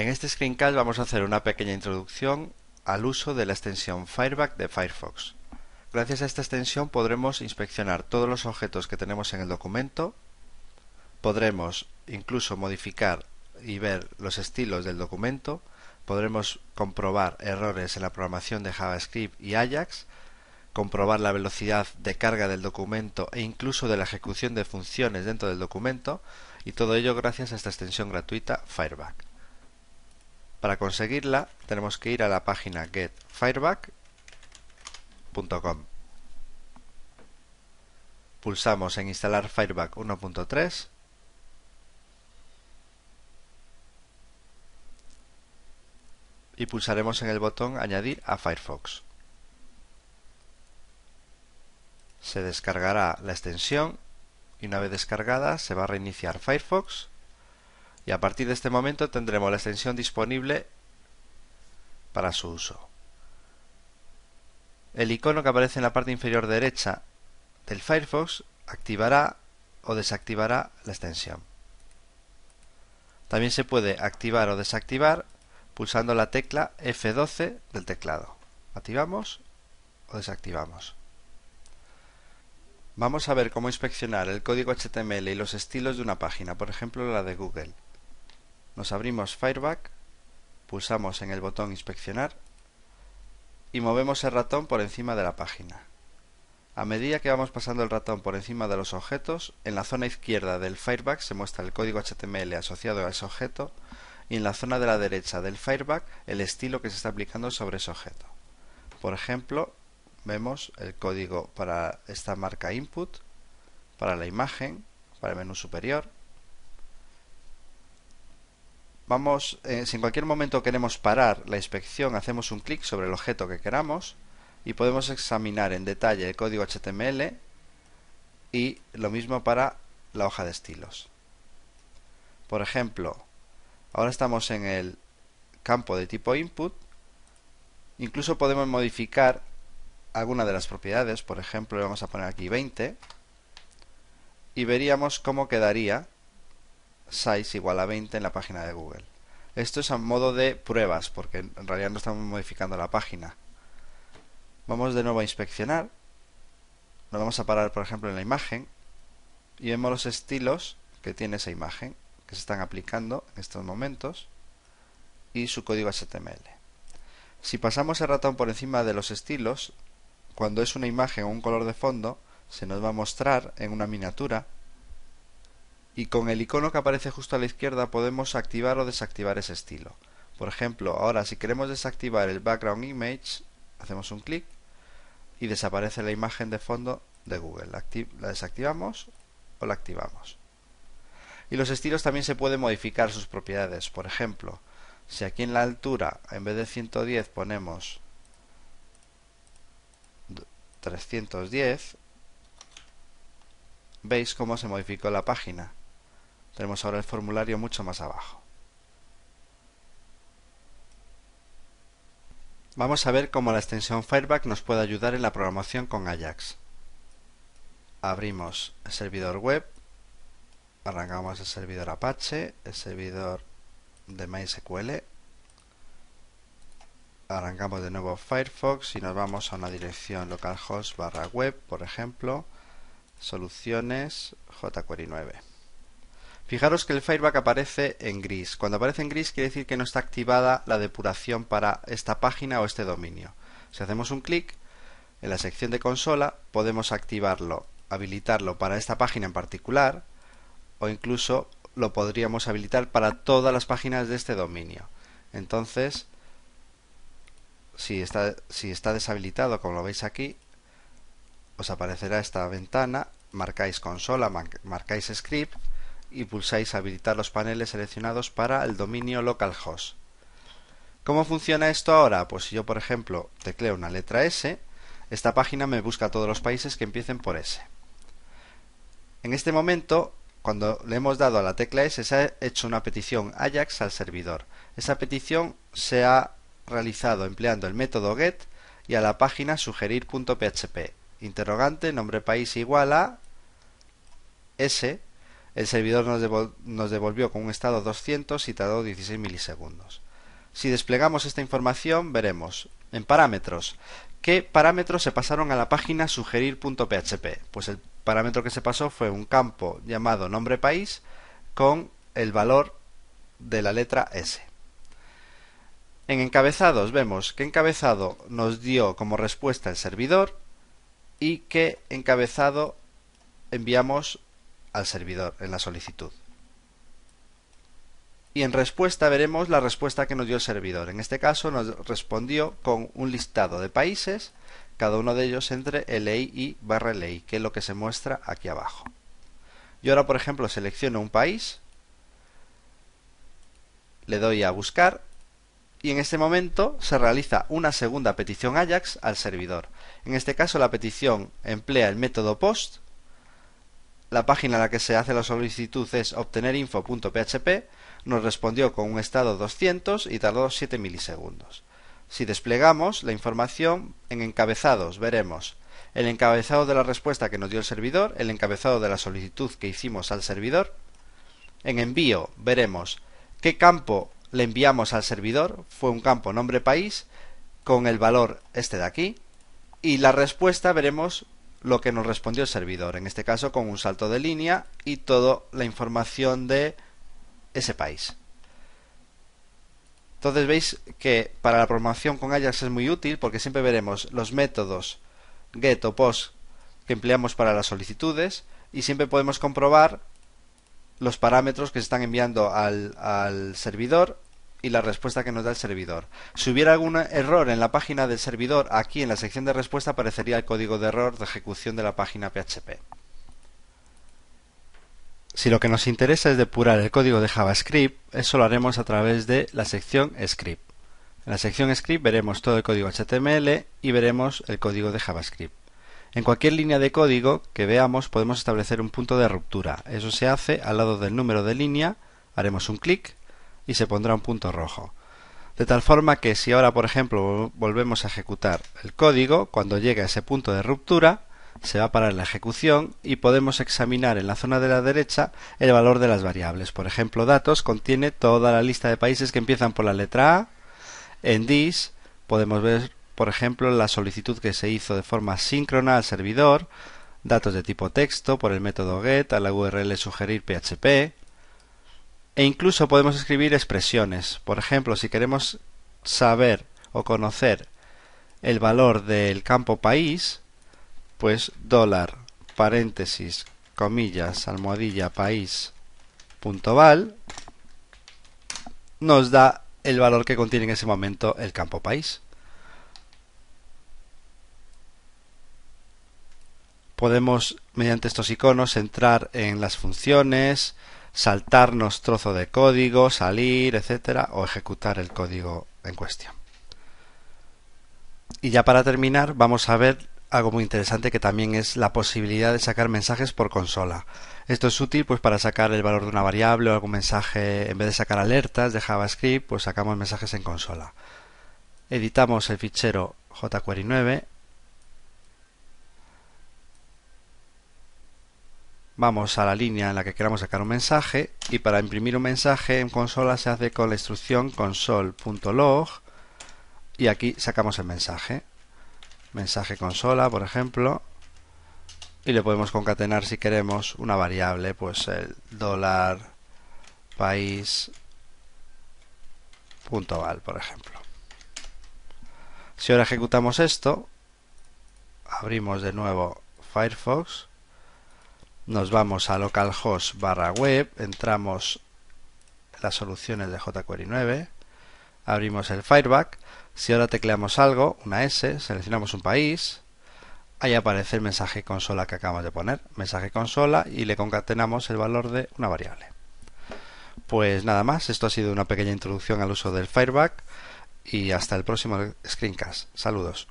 En este screencast vamos a hacer una pequeña introducción al uso de la extensión Fireback de Firefox. Gracias a esta extensión podremos inspeccionar todos los objetos que tenemos en el documento, podremos incluso modificar y ver los estilos del documento, podremos comprobar errores en la programación de JavaScript y Ajax, comprobar la velocidad de carga del documento e incluso de la ejecución de funciones dentro del documento y todo ello gracias a esta extensión gratuita Fireback. Para conseguirla tenemos que ir a la página getfireback.com. Pulsamos en instalar Fireback 1.3 y pulsaremos en el botón añadir a Firefox. Se descargará la extensión y una vez descargada se va a reiniciar Firefox y a partir de este momento tendremos la extensión disponible para su uso. El icono que aparece en la parte inferior derecha del Firefox activará o desactivará la extensión. También se puede activar o desactivar pulsando la tecla F12 del teclado. Activamos o desactivamos. Vamos a ver cómo inspeccionar el código HTML y los estilos de una página, por ejemplo la de Google. Nos abrimos Fireback, pulsamos en el botón Inspeccionar y movemos el ratón por encima de la página. A medida que vamos pasando el ratón por encima de los objetos, en la zona izquierda del Fireback se muestra el código HTML asociado a ese objeto y en la zona de la derecha del Fireback el estilo que se está aplicando sobre ese objeto. Por ejemplo, vemos el código para esta marca input, para la imagen, para el menú superior, Vamos, eh, si en cualquier momento queremos parar la inspección, hacemos un clic sobre el objeto que queramos y podemos examinar en detalle el código HTML y lo mismo para la hoja de estilos. Por ejemplo, ahora estamos en el campo de tipo input. Incluso podemos modificar alguna de las propiedades. Por ejemplo, le vamos a poner aquí 20 y veríamos cómo quedaría size igual a 20 en la página de Google. Esto es a modo de pruebas, porque en realidad no estamos modificando la página. Vamos de nuevo a inspeccionar. Nos vamos a parar, por ejemplo, en la imagen y vemos los estilos que tiene esa imagen, que se están aplicando en estos momentos, y su código HTML. Si pasamos el ratón por encima de los estilos, cuando es una imagen o un color de fondo, se nos va a mostrar en una miniatura y con el icono que aparece justo a la izquierda podemos activar o desactivar ese estilo. Por ejemplo, ahora si queremos desactivar el background image, hacemos un clic y desaparece la imagen de fondo de Google. La, desactivamos o la activamos. Y los estilos también se pueden modificar sus propiedades. Por ejemplo, si aquí en la altura en vez de 110 ponemos 310, veis cómo se modificó la página. Tenemos ahora el formulario mucho más abajo. Vamos a ver cómo la extensión Fireback nos puede ayudar en la programación con Ajax. Abrimos el servidor web, arrancamos el servidor Apache, el servidor de MySQL, arrancamos de nuevo Firefox y nos vamos a una dirección localhost barra web, por ejemplo, soluciones jQuery 9. Fijaros que el Fireback aparece en gris. Cuando aparece en gris quiere decir que no está activada la depuración para esta página o este dominio. Si hacemos un clic en la sección de consola podemos activarlo, habilitarlo para esta página en particular o incluso lo podríamos habilitar para todas las páginas de este dominio. Entonces, si está, si está deshabilitado, como lo veis aquí, os aparecerá esta ventana, marcáis consola, marcáis script y pulsáis habilitar los paneles seleccionados para el dominio localhost. ¿Cómo funciona esto ahora? Pues si yo, por ejemplo, tecleo una letra S, esta página me busca todos los países que empiecen por S. En este momento, cuando le hemos dado a la tecla S, se ha hecho una petición Ajax al servidor. Esa petición se ha realizado empleando el método get y a la página sugerir.php. Interrogante, nombre país igual a S el servidor nos, devolvió con un estado 200 y tardó 16 milisegundos. Si desplegamos esta información, veremos en parámetros qué parámetros se pasaron a la página sugerir.php. Pues el parámetro que se pasó fue un campo llamado nombre país con el valor de la letra S. En encabezados vemos que encabezado nos dio como respuesta el servidor y que encabezado enviamos al servidor en la solicitud. Y en respuesta veremos la respuesta que nos dio el servidor. En este caso nos respondió con un listado de países, cada uno de ellos entre LI y barra LI, que es lo que se muestra aquí abajo. Yo ahora, por ejemplo, selecciono un país, le doy a buscar y en este momento se realiza una segunda petición AJAX al servidor. En este caso la petición emplea el método POST la página en la que se hace la solicitud es obtenerinfo.php, nos respondió con un estado 200 y tardó 7 milisegundos. Si desplegamos la información en encabezados, veremos el encabezado de la respuesta que nos dio el servidor, el encabezado de la solicitud que hicimos al servidor. En envío veremos qué campo le enviamos al servidor, fue un campo nombre país con el valor este de aquí. Y la respuesta veremos lo que nos respondió el servidor, en este caso con un salto de línea y toda la información de ese país. Entonces veis que para la programación con Ajax es muy útil porque siempre veremos los métodos get o post que empleamos para las solicitudes y siempre podemos comprobar los parámetros que se están enviando al, al servidor y la respuesta que nos da el servidor. Si hubiera algún error en la página del servidor, aquí en la sección de respuesta aparecería el código de error de ejecución de la página PHP. Si lo que nos interesa es depurar el código de JavaScript, eso lo haremos a través de la sección Script. En la sección Script veremos todo el código HTML y veremos el código de JavaScript. En cualquier línea de código que veamos podemos establecer un punto de ruptura. Eso se hace al lado del número de línea, haremos un clic y se pondrá un punto rojo. De tal forma que si ahora, por ejemplo, volvemos a ejecutar el código, cuando llegue a ese punto de ruptura, se va a parar la ejecución y podemos examinar en la zona de la derecha el valor de las variables. Por ejemplo, datos contiene toda la lista de países que empiezan por la letra A. En dis podemos ver, por ejemplo, la solicitud que se hizo de forma síncrona al servidor, datos de tipo texto por el método get a la URL sugerir PHP, e incluso podemos escribir expresiones. Por ejemplo, si queremos saber o conocer el valor del campo país, pues dólar, paréntesis, comillas, almohadilla, país, punto val, nos da el valor que contiene en ese momento el campo país. Podemos, mediante estos iconos, entrar en las funciones, saltarnos trozo de código, salir, etcétera, o ejecutar el código en cuestión. Y ya para terminar, vamos a ver algo muy interesante que también es la posibilidad de sacar mensajes por consola. Esto es útil pues para sacar el valor de una variable o algún mensaje, en vez de sacar alertas de JavaScript, pues sacamos mensajes en consola. Editamos el fichero jQuery 9 vamos a la línea en la que queramos sacar un mensaje y para imprimir un mensaje en consola se hace con la instrucción console.log y aquí sacamos el mensaje. Mensaje consola por ejemplo y le podemos concatenar si queremos una variable pues el dólar país punto val por ejemplo. Si ahora ejecutamos esto abrimos de nuevo Firefox nos vamos a localhost barra web, entramos las soluciones de jQuery 9, abrimos el Fireback, si ahora tecleamos algo, una S, seleccionamos un país, ahí aparece el mensaje consola que acabamos de poner, mensaje consola y le concatenamos el valor de una variable. Pues nada más, esto ha sido una pequeña introducción al uso del Fireback y hasta el próximo screencast. Saludos.